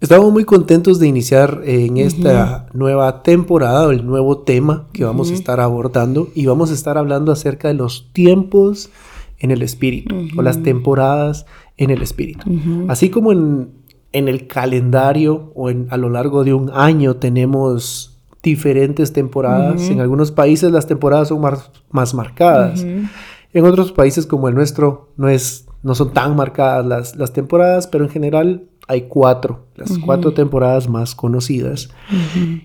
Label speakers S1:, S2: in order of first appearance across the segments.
S1: Estamos muy contentos de iniciar en esta nueva temporada, el nuevo tema que vamos a estar abordando y vamos a estar hablando acerca de los tiempos en el espíritu o las temporadas en el espíritu. Así como en, el calendario o en, a lo largo de un año tenemos diferentes temporadas, en algunos países las temporadas son más, más marcadas. En otros países como el nuestro no, es, no son tan marcadas las, las temporadas, pero en general hay cuatro, las cuatro temporadas más conocidas.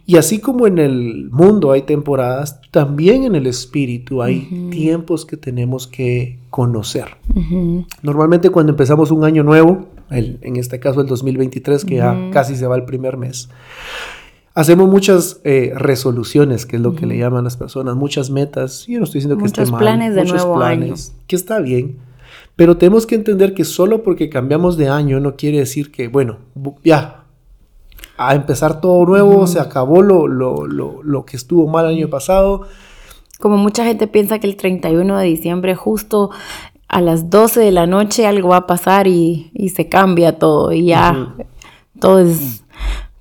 S1: Y así como en el mundo hay temporadas, también en el espíritu hay tiempos que tenemos que conocer. Normalmente cuando empezamos un año nuevo, en este caso el 2023, que ya casi se va el primer mes, hacemos muchas eh, resoluciones, que es lo que le llaman las personas, muchas metas. Yo no estoy diciendo que esté mal.
S2: planes de muchos nuevo planes,
S1: que está bien. Pero tenemos que entender que solo porque cambiamos de año no quiere decir que, bueno, ya, a empezar todo nuevo, se acabó lo, lo, lo, lo, que estuvo mal el año pasado.
S2: Como mucha gente piensa que el 31 de diciembre, justo a las 12 de la noche, algo va a pasar y, y se cambia todo y ya todo, es,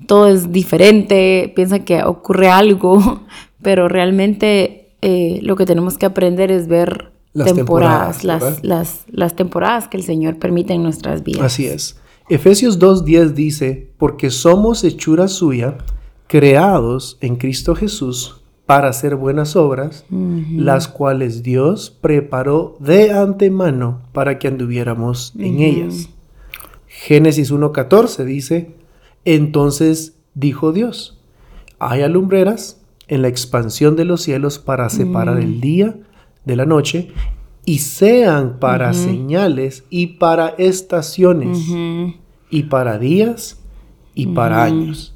S2: todo es diferente, piensa que ocurre algo, pero realmente eh, lo que tenemos que aprender es ver las temporadas, las, las, las, temporadas que el Señor permite en nuestras vidas.
S1: Así es. Efesios 2.10 dice, porque somos hechura suya, creados en Cristo Jesús para hacer buenas obras, las cuales Dios preparó de antemano para que anduviéramos en ellas. Génesis 1.14 dice, entonces dijo Dios, hay alumbreras en la expansión de los cielos para separar el día de la noche y sean para señales y para estaciones y para días y para años.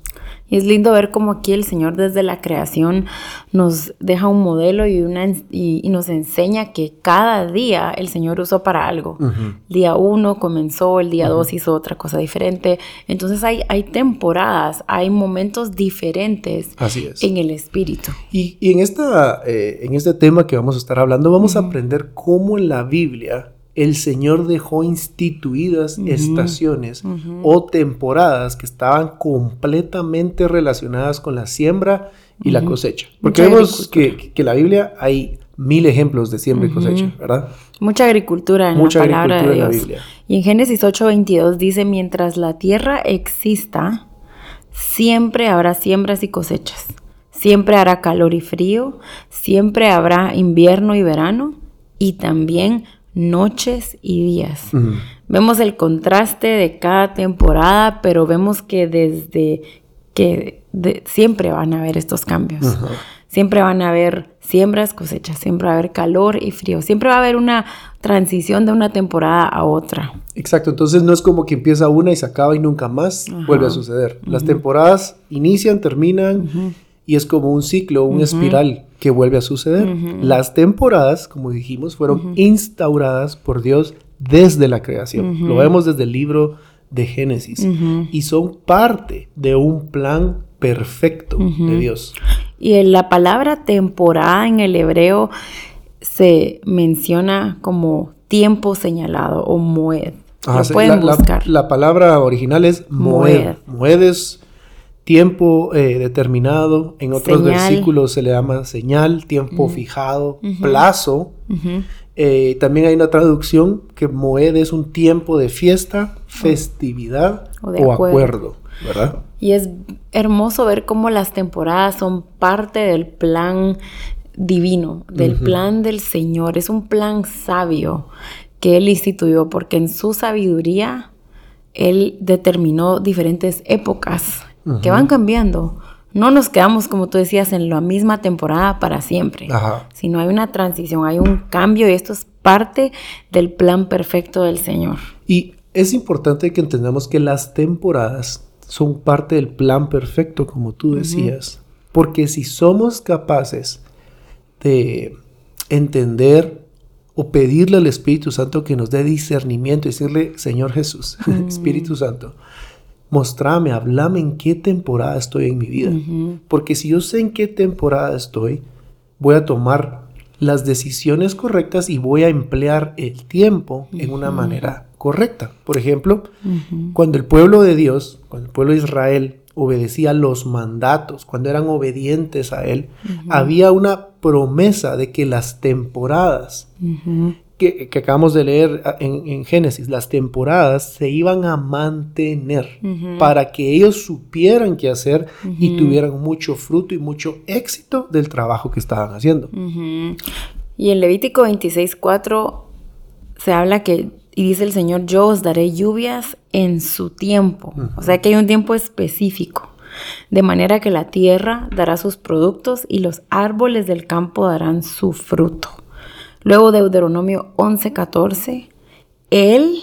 S2: Y es lindo ver cómo aquí el Señor desde la creación nos deja un modelo y, una, y, nos enseña que cada día el Señor usó para algo. Día uno comenzó, el día dos hizo otra cosa diferente. Entonces hay, hay temporadas, hay momentos diferentes en el espíritu.
S1: Y, en, esta, eh, en este tema que vamos a estar hablando, vamos a aprender cómo en la Biblia el Señor dejó instituidas estaciones o temporadas que estaban completamente relacionadas con la siembra y la cosecha. Porque vemos que, en la Biblia hay mil ejemplos de siembra y cosecha, ¿verdad?
S2: Mucha agricultura en la palabra de Dios. Y en Génesis 8:22 dice, mientras la tierra exista, siempre habrá siembras y cosechas. Siempre hará calor y frío, siempre habrá invierno y verano, y también noches y días. Vemos el contraste de cada temporada, pero vemos que desde que siempre van a haber estos cambios. Siempre van a haber siembras, cosechas, siempre va a haber calor y frío, siempre va a haber una transición de una temporada a otra.
S1: Exacto, entonces no es como que empieza una y se acaba y nunca más vuelve a suceder. Las temporadas inician, terminan y es como un ciclo, un espiral que vuelve a suceder. Las temporadas, como dijimos, fueron instauradas por Dios desde la creación. Lo vemos desde el libro de Génesis y son parte de un plan perfecto de Dios.
S2: Y en la palabra temporada en el hebreo se menciona como tiempo señalado o moed. Lo pueden buscar.
S1: La, palabra original es moed. Moed, es tiempo eh, determinado, en otros versículos se le llama señal, tiempo fijado, plazo. Eh, también hay una traducción que Moed es un tiempo de fiesta, festividad o, acuerdo. ¿verdad?
S2: Y es hermoso ver cómo las temporadas son parte del plan divino, del plan del Señor. Es un plan sabio que Él instituyó porque en su sabiduría Él determinó diferentes épocas que van cambiando. No nos quedamos, como tú decías, en la misma temporada para siempre, sino hay una transición, hay un cambio y esto es parte del plan perfecto del Señor.
S1: Y es importante que entendamos que las temporadas son parte del plan perfecto, como tú decías, porque si somos capaces de entender o pedirle al Espíritu Santo que nos dé discernimiento y decirle, Señor Jesús, Espíritu Santo, mostrame, hablame en qué temporada estoy en mi vida. Porque si yo sé en qué temporada estoy, voy a tomar las decisiones correctas y voy a emplear el tiempo en una manera correcta. Por ejemplo, cuando el pueblo de Dios, cuando el pueblo de Israel obedecía los mandatos, cuando eran obedientes a Él, había una promesa de que las temporadas que, acabamos de leer ah, en, Génesis, las temporadas se iban a mantener para que ellos supieran qué hacer y tuvieran mucho fruto y mucho éxito del trabajo que estaban haciendo.
S2: Y en Levítico 26.4 se habla que, y dice el Señor, yo os daré lluvias en su tiempo. O sea que hay un tiempo específico. De manera que la tierra dará sus productos y los árboles del campo darán su fruto. Luego Deuteronomio 11:14, Él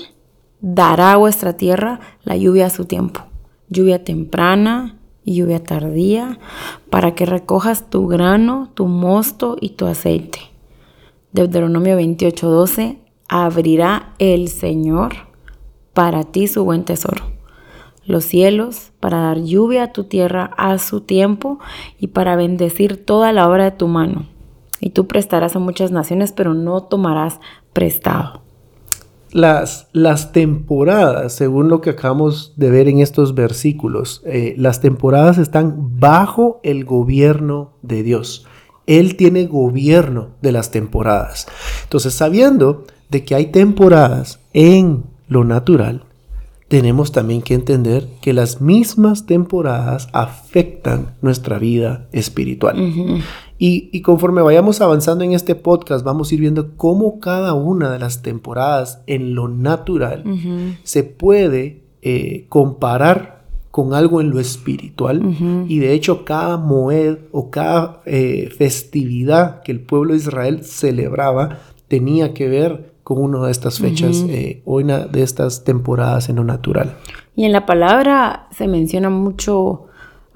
S2: dará a vuestra tierra la lluvia a su tiempo, lluvia temprana y lluvia tardía, para que recojas tu grano, tu mosto y tu aceite. Deuteronomio 28:12, abrirá el Señor para ti su buen tesoro. Los cielos para dar lluvia a tu tierra a su tiempo y para bendecir toda la obra de tu mano y tú prestarás a muchas naciones, pero no tomarás prestado.
S1: Las, las temporadas, según lo que acabamos de ver en estos versículos, eh, las temporadas están bajo el gobierno de Dios. Él tiene gobierno de las temporadas. Entonces, sabiendo de que hay temporadas en lo natural, tenemos también que entender que las mismas temporadas afectan nuestra vida espiritual. Y, conforme vayamos avanzando en este podcast, vamos a ir viendo cómo cada una de las temporadas en lo natural se puede eh, comparar con algo en lo espiritual. Y de hecho, cada moed o cada eh, festividad que el pueblo de Israel celebraba tenía que ver con una de estas fechas eh, o una de estas temporadas en lo natural.
S2: Y en la palabra se menciona mucho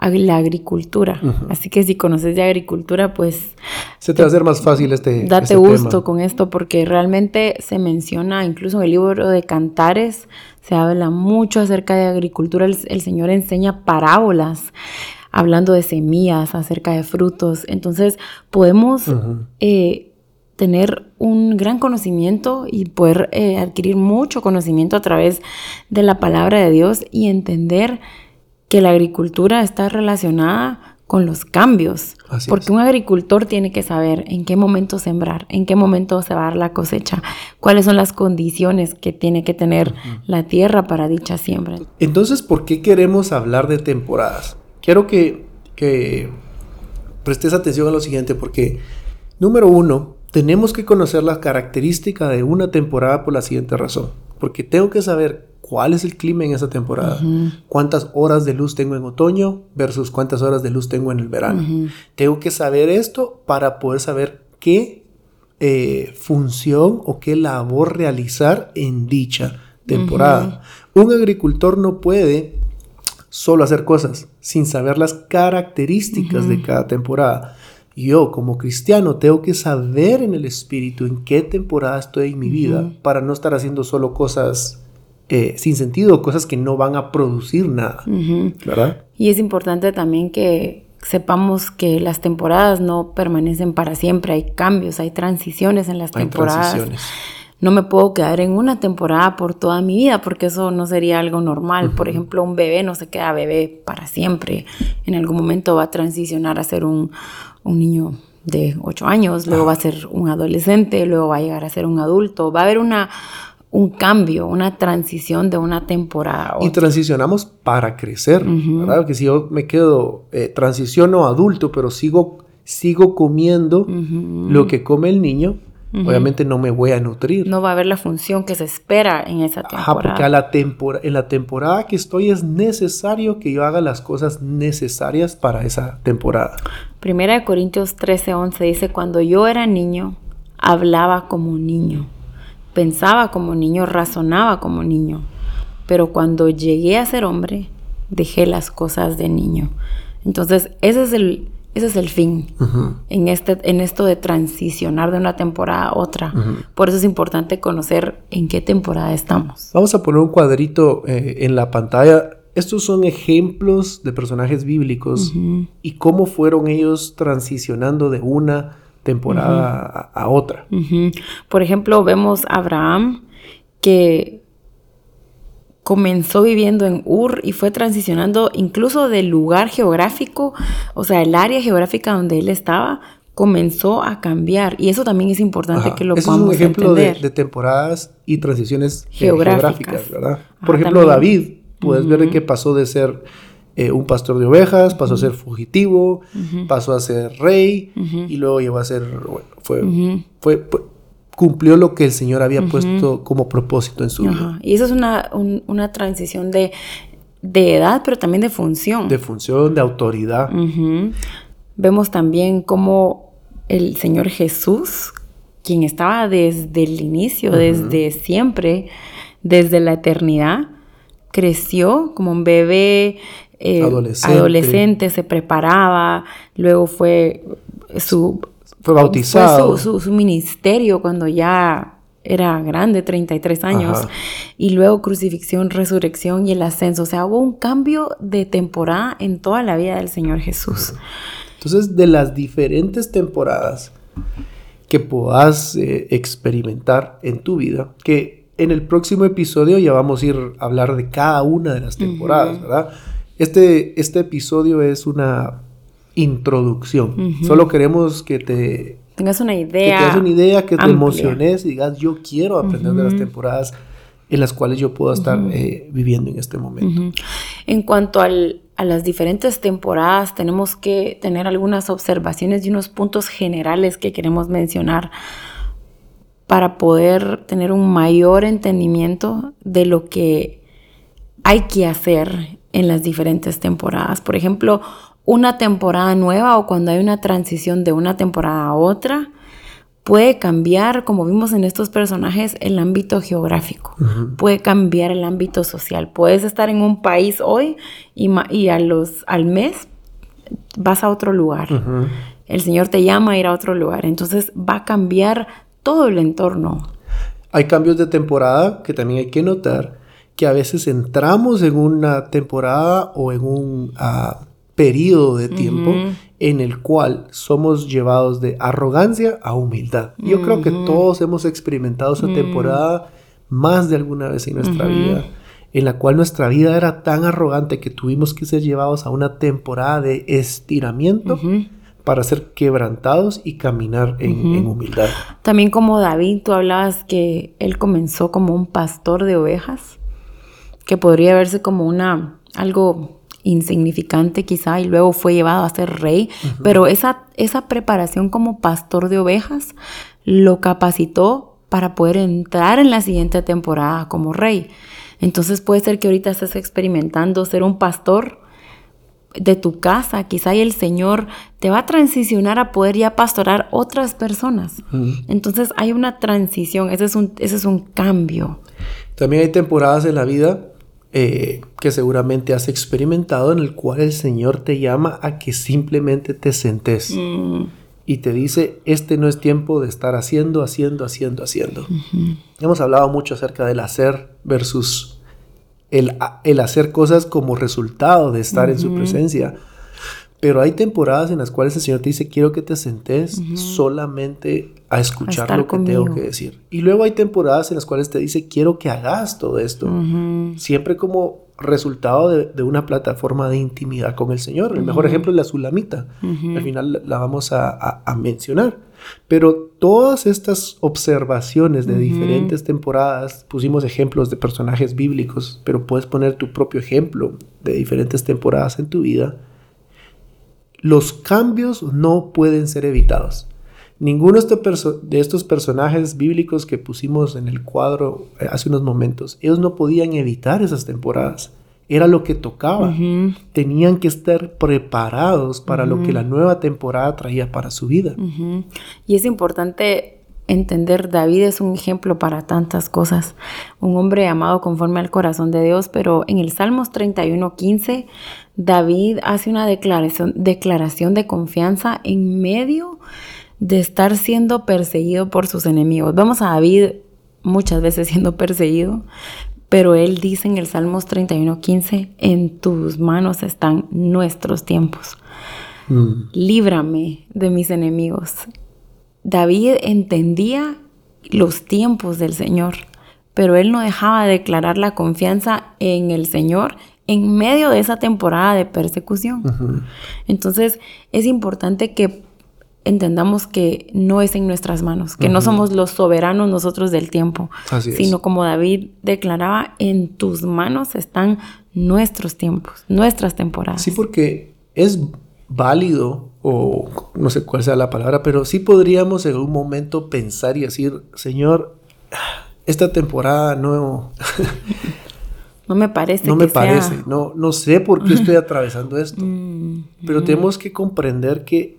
S2: la agricultura. Así que si conoces de agricultura, pues...
S1: Se te, va a hacer más fácil este...
S2: Date
S1: este
S2: gusto con esto porque realmente se menciona, incluso en el libro de Cantares, se habla mucho acerca de agricultura. El, Señor enseña parábolas hablando de semillas, acerca de frutos. Entonces podemos... Eh, tener un gran conocimiento y poder eh, adquirir mucho conocimiento a través de la palabra de Dios y entender que la agricultura está relacionada con los cambios. porque un agricultor tiene que saber en qué momento sembrar, en qué momento se va a dar la cosecha, cuáles son las condiciones que tiene que tener la tierra para dicha siembra.
S1: Entonces, ¿por qué queremos hablar de temporadas? Quiero que, que prestes atención a lo siguiente, porque número uno, tenemos que conocer la característica de una temporada por la siguiente razón. Porque tengo que saber cuál es el clima en esa temporada, cuántas horas de luz tengo en otoño versus cuántas horas de luz tengo en el verano. Tengo que saber esto para poder saber qué eh, función o qué labor realizar en dicha temporada. Un agricultor no puede solo hacer cosas sin saber las características de cada temporada. Yo como cristiano tengo que saber en el espíritu en qué temporada estoy en mi vida para no estar haciendo solo cosas eh, sin sentido, cosas que no van a producir nada, ¿verdad?
S2: Y es importante también que sepamos que las temporadas no permanecen para siempre, hay cambios, hay transiciones en las temporadas. No me puedo quedar en una temporada por toda mi vida porque eso no sería algo normal. Por ejemplo, un bebé no se queda bebé para siempre. En algún momento va a transicionar a ser un, un niño de 8 años, luego va a ser un adolescente, luego va a llegar a ser un adulto. Va a haber una, un cambio, una transición de una temporada.
S1: Y transicionamos para crecer, ¿verdad? Que si yo me quedo, eh, transiciono adulto, pero sigo, sigo comiendo lo que come el niño, obviamente no me voy a nutrir.
S2: No va a haber la función que se espera en esa temporada. Ajá,
S1: porque a la en la temporada que estoy es necesario que yo haga las cosas necesarias para esa temporada.
S2: Primera de Corintios 13, 11 dice, cuando yo era niño, hablaba como niño Pensaba como niño, razonaba como niño, pero cuando llegué a ser hombre, dejé las cosas de niño. Entonces, ese es el, ese es el fin en, este, en esto de transicionar de una temporada a otra. Por eso es importante conocer en qué temporada estamos.
S1: Vamos a poner un cuadrito eh, en la pantalla. Estos son ejemplos de personajes bíblicos y cómo fueron ellos transicionando de una temporada a, otra.
S2: Por ejemplo, vemos a Abraham que comenzó viviendo en Ur y fue transicionando incluso del lugar geográfico, o sea, el área geográfica donde él estaba, comenzó a cambiar. Y eso también es importante que lo Eso es un ejemplo
S1: de, temporadas y transiciones eh, geográficas, ¿verdad? Por ejemplo, David, puedes ver que pasó de ser eh, un pastor de ovejas, pasó a ser fugitivo, pasó a ser rey y luego llegó a ser, bueno, fue, fue cumplió lo que el Señor había puesto como propósito en su vida.
S2: Y eso es una, una transición de, de, edad, pero también de función.
S1: De función, de autoridad.
S2: Vemos también cómo el Señor Jesús, quien estaba desde el inicio, desde siempre, desde la eternidad, creció como un bebé eh, adolescente. adolescente, se preparaba, luego fue su
S1: fue bautizado.
S2: Fue su, ministerio cuando ya era grande, 33 años. Y luego crucifixión, resurrección y el ascenso. O sea, hubo un cambio de temporada en toda la vida del Señor Jesús.
S1: Entonces, de las diferentes temporadas que puedas eh, experimentar en tu vida, que en el próximo episodio ya vamos a ir a hablar de cada una de las temporadas, ¿verdad? Este, este episodio es una introducción. Solo queremos que te
S2: tengas una idea.
S1: Que tengas una idea, que te emociones y digas, yo quiero aprender de las temporadas en las cuales yo puedo estar eh, viviendo en este momento.
S2: En cuanto al, a las diferentes temporadas, tenemos que tener algunas observaciones y unos puntos generales que queremos mencionar para poder tener un mayor entendimiento de lo que hay que hacer en las diferentes temporadas. Por ejemplo, una temporada nueva o cuando hay una transición de una temporada a otra, puede cambiar, como vimos en estos personajes, el ámbito geográfico, puede cambiar el ámbito social. Puedes estar en un país hoy y, a los, al mes vas a otro lugar. El Señor te llama a ir a otro lugar. Entonces va a cambiar todo el entorno.
S1: Hay cambios de temporada que también hay que notar que a veces entramos en una temporada o en un... Ah, periodo de tiempo en el cual somos llevados de arrogancia a humildad. Yo creo que todos hemos experimentado esa temporada más de alguna vez en nuestra vida, en la cual nuestra vida era tan arrogante que tuvimos que ser llevados a una temporada de estiramiento. para ser quebrantados y caminar en, en, humildad.
S2: También como David, tú hablabas que él comenzó como un pastor de ovejas, que podría verse como una algo insignificante quizá y luego fue llevado a ser rey, pero esa, esa preparación como pastor de ovejas lo capacitó para poder entrar en la siguiente temporada como rey. Entonces puede ser que ahorita estés experimentando ser un pastor de tu casa, quizá y el Señor te va a transicionar a poder ya pastorar otras personas. Entonces hay una transición, ese es un, ese es un cambio.
S1: También hay temporadas en la vida eh, que seguramente has experimentado en el cual el Señor te llama a que simplemente te sentes mm. y te dice, este no es tiempo de estar haciendo, haciendo, haciendo, haciendo. Hemos hablado mucho acerca del hacer versus el, el hacer cosas como resultado de estar en su presencia. Pero hay temporadas en las cuales el Señor te dice, quiero que te sentes solamente a escuchar lo que tengo que decir. Y luego hay temporadas en las cuales te dice, quiero que hagas todo esto. Siempre como resultado de, una plataforma de intimidad con el Señor. El mejor ejemplo es la Sulamita. Al final la vamos a, mencionar. Pero todas estas observaciones de diferentes temporadas, pusimos ejemplos de personajes bíblicos, pero puedes poner tu propio ejemplo de diferentes temporadas en tu vida los cambios no pueden ser evitados. Ninguno de estos personajes bíblicos que pusimos en el cuadro eh, hace unos momentos, ellos no podían evitar esas temporadas. Era lo que tocaba. Tenían que estar preparados para lo que la nueva temporada traía para su vida.
S2: Y es importante entender, David es un ejemplo para tantas cosas, un hombre amado conforme al corazón de Dios, pero en el Salmos 31.15, David hace una declaración, declaración de confianza en medio de estar siendo perseguido por sus enemigos. Vamos a David muchas veces siendo perseguido, pero él dice en el Salmos 31.15, en tus manos están nuestros tiempos. Mm. Líbrame de mis enemigos. David entendía los tiempos del Señor, pero él no dejaba de declarar la confianza en el Señor en medio de esa temporada de persecución. Entonces es importante que entendamos que no es en nuestras manos, que no somos los soberanos nosotros del tiempo, sino como David declaraba, en tus manos están nuestros tiempos, nuestras temporadas.
S1: Sí, porque es válido, o no sé cuál sea la palabra, pero sí podríamos en un momento pensar y decir, Señor, esta temporada no...
S2: no me parece.
S1: No me parece, no, no sé por qué estoy atravesando esto. Mm, pero tenemos que comprender que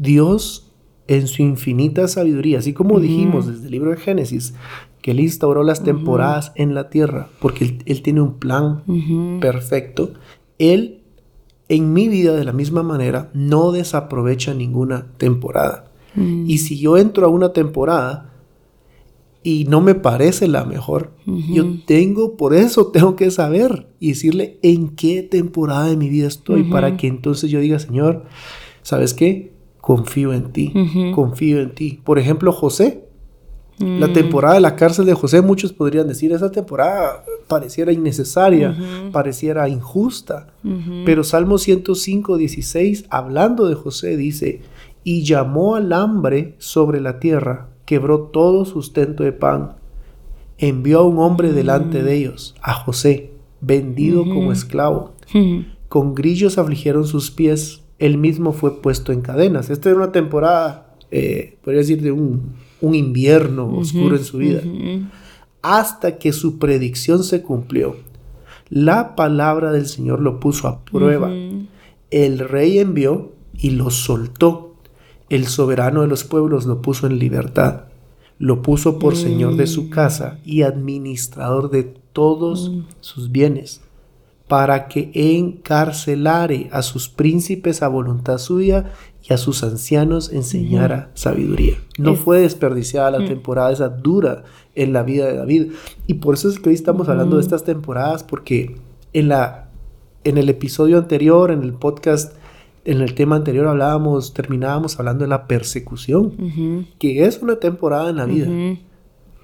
S1: Dios en su infinita sabiduría, así como dijimos desde el libro de Génesis, que Él instauró las temporadas en la tierra, porque Él, tiene un plan perfecto, Él en mi vida de la misma manera no desaprovecha ninguna temporada. Mm. Y si yo entro a una temporada y no me parece la mejor, yo tengo, por eso tengo que saber y decirle en qué temporada de mi vida estoy, para que entonces yo diga, Señor, ¿sabes qué? Confío en ti, confío en ti. Por ejemplo, José, la mm. temporada de la cárcel de José, muchos podrían decir, esa temporada pareciera innecesaria, pareciera injusta. Pero Salmo 105, 16, hablando de José, dice, y llamó al hambre sobre la tierra, quebró todo sustento de pan, envió a un hombre delante de ellos, a José, vendido como esclavo. Con grillos afligieron sus pies, él mismo fue puesto en cadenas. Esta era una temporada, eh, podría decir, de un un invierno oscuro en su vida, hasta que su predicción se cumplió. La palabra del Señor lo puso a prueba. El rey envió y lo soltó. El soberano de los pueblos lo puso en libertad. Lo puso por señor de su mm. casa y administrador de todos mm. sus bienes, para que encarcelare a sus príncipes a voluntad suya y a sus ancianos enseñara sabiduría. No fue desperdiciada la mm. temporada esa dura en la vida de David. Y por eso es que hoy estamos hablando de estas temporadas, porque en, la, en el episodio anterior, en el podcast, en el tema anterior hablábamos, terminábamos hablando de la persecución, que es una temporada en la vida.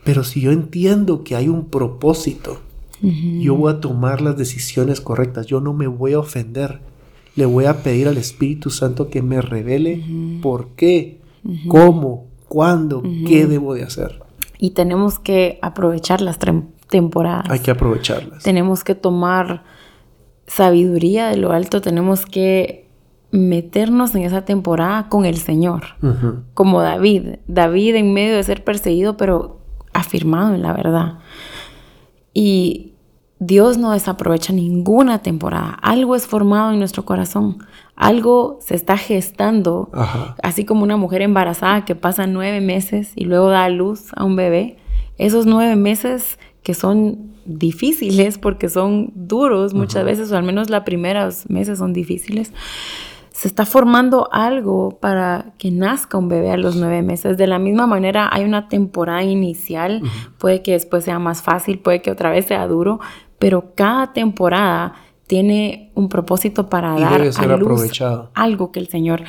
S1: Pero si yo entiendo que hay un propósito, yo voy a tomar las decisiones correctas, yo no me voy a ofender le voy a pedir al Espíritu Santo que me revele por qué, cómo, cuándo, qué debo de hacer.
S2: Y tenemos que aprovechar las temporadas.
S1: Hay que aprovecharlas.
S2: Tenemos que tomar sabiduría de lo alto, tenemos que meternos en esa temporada con el Señor, como David. David en medio de ser perseguido, pero afirmado en la verdad. Y Dios no desaprovecha ninguna temporada. Algo es formado en nuestro corazón. Algo se está gestando. Así como una mujer embarazada que pasa nueve meses y luego da a luz a un bebé. Esos nueve meses que son difíciles porque son duros muchas veces, o al menos los primeros meses son difíciles. Se está formando algo para que nazca un bebé a los nueve meses. De la misma manera, hay una temporada inicial. Puede que después sea más fácil, puede que otra vez sea duro, pero cada temporada tiene un propósito para dar a luz algo que el Señor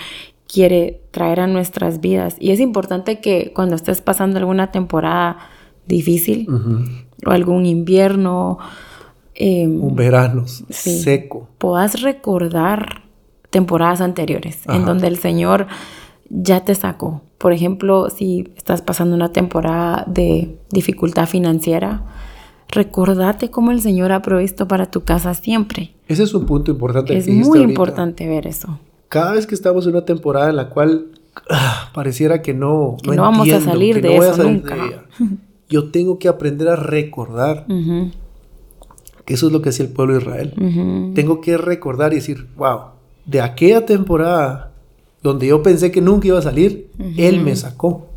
S2: quiere traer a nuestras vidas. Y es importante que cuando estés pasando alguna temporada difícil o algún invierno,
S1: em, un verano seco,
S2: puedas recordar temporadas anteriores en donde el Señor ya te sacó. Por ejemplo, si estás pasando una temporada de dificultad financiera, recordate cómo el Señor ha provisto para tu casa siempre.
S1: Ese es un punto importante.
S2: Es muy importante ver eso.
S1: Cada vez que estamos en una temporada en la cual ah, pareciera que no,
S2: no, vamos a salir de eso nunca.
S1: yo tengo que aprender a recordar. Que eso es lo que hacía el pueblo de Israel. Tengo que recordar y decir, wow, de aquella temporada donde yo pensé que nunca iba a salir, Él me sacó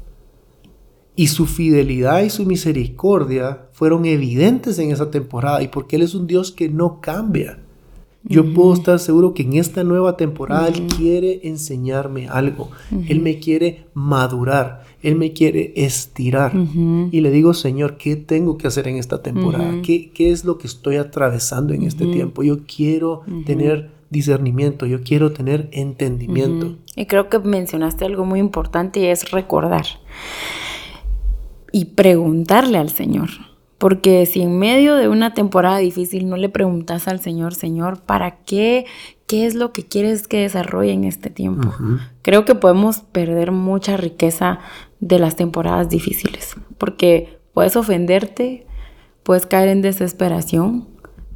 S1: y su fidelidad y su misericordia fueron evidentes en esa temporada y porque Él es un Dios que no cambia. Yo puedo estar seguro que en esta nueva temporada Él quiere enseñarme algo. Él me quiere madurar. Él me quiere estirar. Y le digo, Señor, ¿qué tengo que hacer en esta temporada? ¿Qué, ¿Qué, es lo que estoy atravesando en este tiempo? Yo quiero tener discernimiento, yo quiero tener entendimiento.
S2: Y creo que mencionaste algo muy importante y es recordar y preguntarle al Señor. Porque si en medio de una temporada difícil no le preguntas al Señor, Señor, ¿para qué? ¿Qué es lo que quieres que desarrolle en este tiempo? Creo que podemos perder mucha riqueza de las temporadas difíciles, porque puedes ofenderte, puedes caer en desesperación,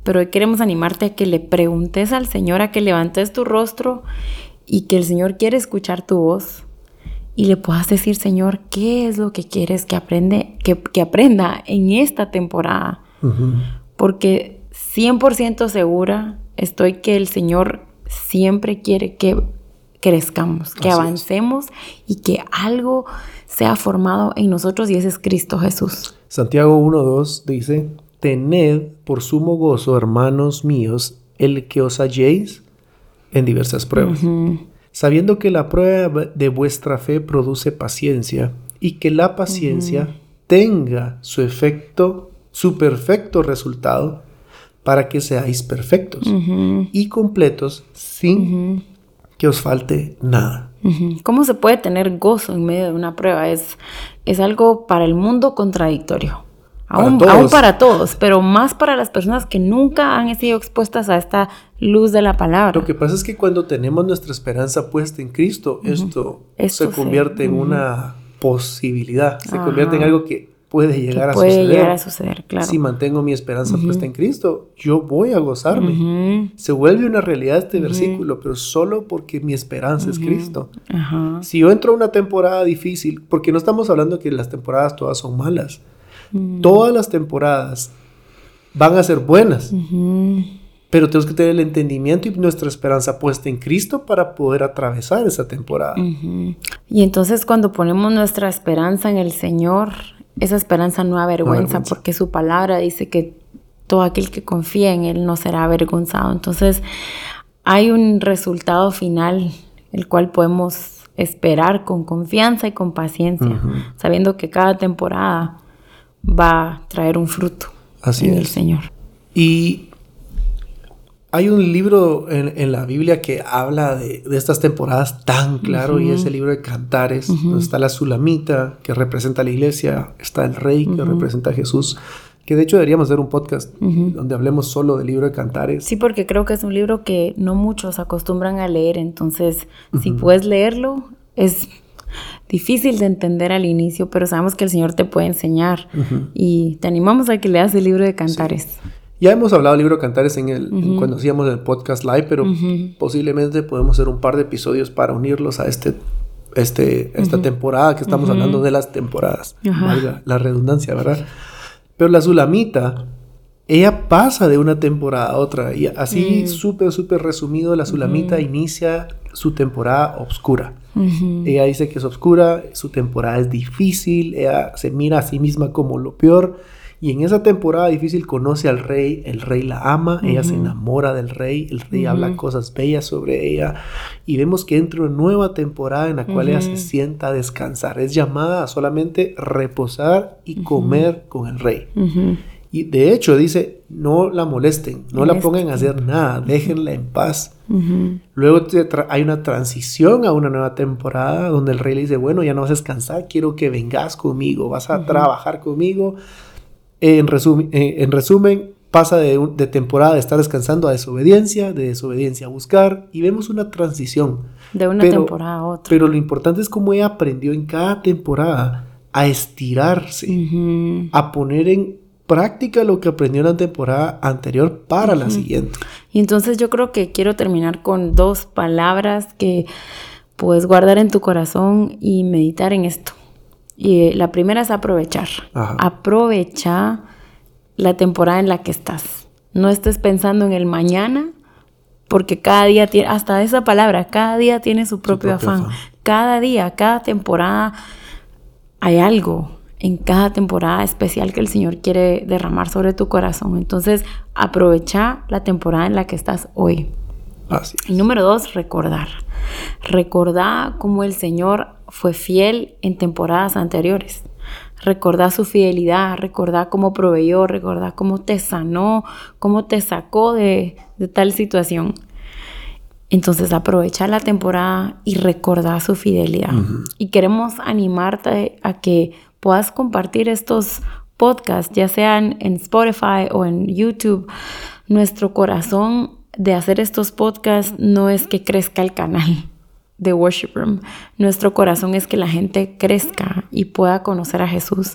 S2: pero hoy queremos animarte a que le preguntes al Señor, a que levantes tu rostro y que el Señor quiere escuchar tu voz y le puedas decir, Señor, ¿qué es lo que quieres que, aprende, que, aprenda en esta temporada? Porque 100% segura estoy que el Señor siempre quiere que crezcamos, que avancemos y que algo sea formado en nosotros y ese es Cristo Jesús.
S1: Santiago 1.2 dice, tened por sumo gozo, hermanos míos, el que os halléis en diversas pruebas sabiendo que la prueba de vuestra fe produce paciencia y que la paciencia tenga su efecto, su perfecto resultado, para que seáis perfectos y completos sin que os falte nada.
S2: ¿Cómo se puede tener gozo en medio de una prueba? Es, es algo para el mundo contradictorio. Aún para, todos, pero más para las personas que nunca han sido expuestas a esta luz de la palabra.
S1: Lo que pasa es que cuando tenemos nuestra esperanza puesta en Cristo, esto, se convierte en una posibilidad, se convierte en algo que puede llegar a
S2: puede suceder. llegar a suceder, claro.
S1: Si mantengo mi esperanza puesta en Cristo, yo voy a gozarme. Se vuelve una realidad este versículo, pero solo porque mi esperanza es Cristo. Si yo entro a una temporada difícil, porque no estamos hablando que las temporadas todas son malas. Todas las temporadas van a ser buenas. Pero tenemos que tener el entendimiento y nuestra esperanza puesta en Cristo para poder atravesar esa temporada.
S2: Y entonces cuando ponemos nuestra esperanza en el Señor, esa esperanza no avergüenza, porque su palabra dice que todo aquel que confía en Él no será avergonzado. Entonces hay un resultado final, el cual podemos esperar con confianza y con paciencia, sabiendo que cada temporada va a traer un fruto
S1: Así
S2: en el Señor.
S1: Y hay un libro en, la Biblia que habla de, estas temporadas tan claro y es el libro de Cantares, donde está la Sulamita que representa a la iglesia, está el Rey que representa a Jesús, que de hecho deberíamos hacer un podcast donde hablemos solo del libro de Cantares.
S2: Sí, porque creo que es un libro que no muchos acostumbran a leer, entonces si puedes leerlo es difícil de entender al inicio, pero sabemos que el Señor te puede enseñar y te animamos a que leas el libro de Cantares.
S1: Ya hemos hablado del libro de Cantares en el, cuando hacíamos el podcast live, pero posiblemente podemos hacer un par de episodios para unirlos a este, este, esta temporada que estamos hablando de las temporadas. Valga la redundancia, ¿verdad? Pero la Zulamita, ella pasa de una temporada a otra. Y así, mm. súper, súper resumido, la Zulamita inicia su temporada oscura. Ella dice que es oscura, su temporada es difícil, ella se mira a sí misma como lo peor. Y en esa temporada difícil conoce al rey, el rey la ama, ella se enamora del rey, el rey habla cosas bellas sobre ella y vemos que entra una nueva temporada en la cual ella se sienta a descansar. Es llamada a solamente reposar y comer con el rey. Y de hecho dice, no la molesten, no la pongan a hacer nada, déjenla en paz. Luego hay una transición a una nueva temporada donde el rey le dice, bueno, ya no vas a descansar, quiero que vengas conmigo, vas a trabajar conmigo. En, resumen, eh, en resumen pasa de, de, temporada de estar descansando a desobediencia, de desobediencia a buscar, y vemos una transición.
S2: De una temporada a otra.
S1: Pero lo importante es cómo ella aprendió en cada temporada a estirarse, a poner en práctica lo que aprendió en la temporada anterior para la siguiente.
S2: Y entonces yo creo que quiero terminar con dos palabras que puedes guardar en tu corazón y meditar en esto. Y eh, la primera es aprovechar. Aprovecha la temporada en la que estás. No estés pensando en el mañana, porque cada día tiene, hasta esa palabra, cada día tiene su propio, afán. Cada día, cada temporada hay algo en cada temporada especial que el Señor quiere derramar sobre tu corazón. Entonces, aprovecha la temporada en la que estás hoy.
S1: Así
S2: Y número dos, recordar. Recordar cómo el Señor fue fiel en temporadas anteriores. Recordar su fidelidad, recordar cómo proveyó, recordar cómo te sanó, cómo te sacó de, tal situación. Entonces aprovecha la temporada y recordar su fidelidad. Y queremos animarte a que puedas compartir estos podcast, ya sean en Spotify o en YouTube, nuestro corazón de hacer estos podcasts no es que crezca el canal de Worship Room. Nuestro corazón es que la gente crezca y pueda conocer a Jesús.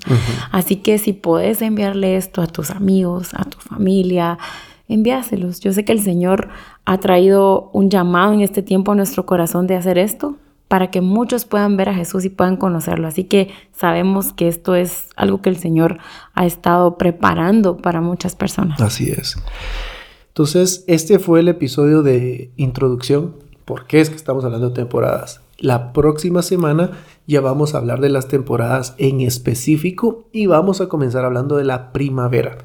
S2: Así que si puedes enviarle esto a tus amigos, a tu familia, envíaselos. Yo sé que el Señor ha traído un llamado en este tiempo a nuestro corazón de hacer esto para que muchos puedan ver a Jesús y puedan conocerlo. Así que sabemos que esto es algo que el Señor ha estado preparando para muchas personas.
S1: Así es. Entonces, este fue el episodio de introducción. ¿Por qué es que estamos hablando de temporadas? La próxima semana ya vamos a hablar de las temporadas en específico y vamos a comenzar hablando de la primavera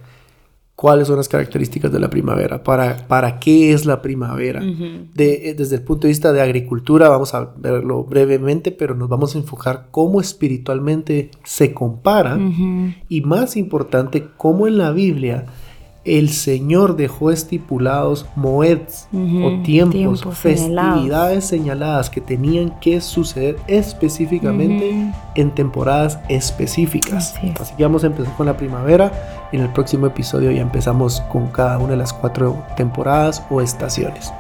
S1: cuáles son las características de la primavera, para, para qué es la primavera. de, eh, desde el punto de vista de agricultura, vamos a verlo brevemente, pero nos vamos a enfocar cómo espiritualmente se compara y más importante, cómo en la Biblia el Señor dejó estipulados moeds o tiempos, festividades señaladas que tenían que suceder específicamente en temporadas específicas. Así, que vamos a empezar con la primavera. En el próximo episodio ya empezamos con cada una de las cuatro temporadas o estaciones.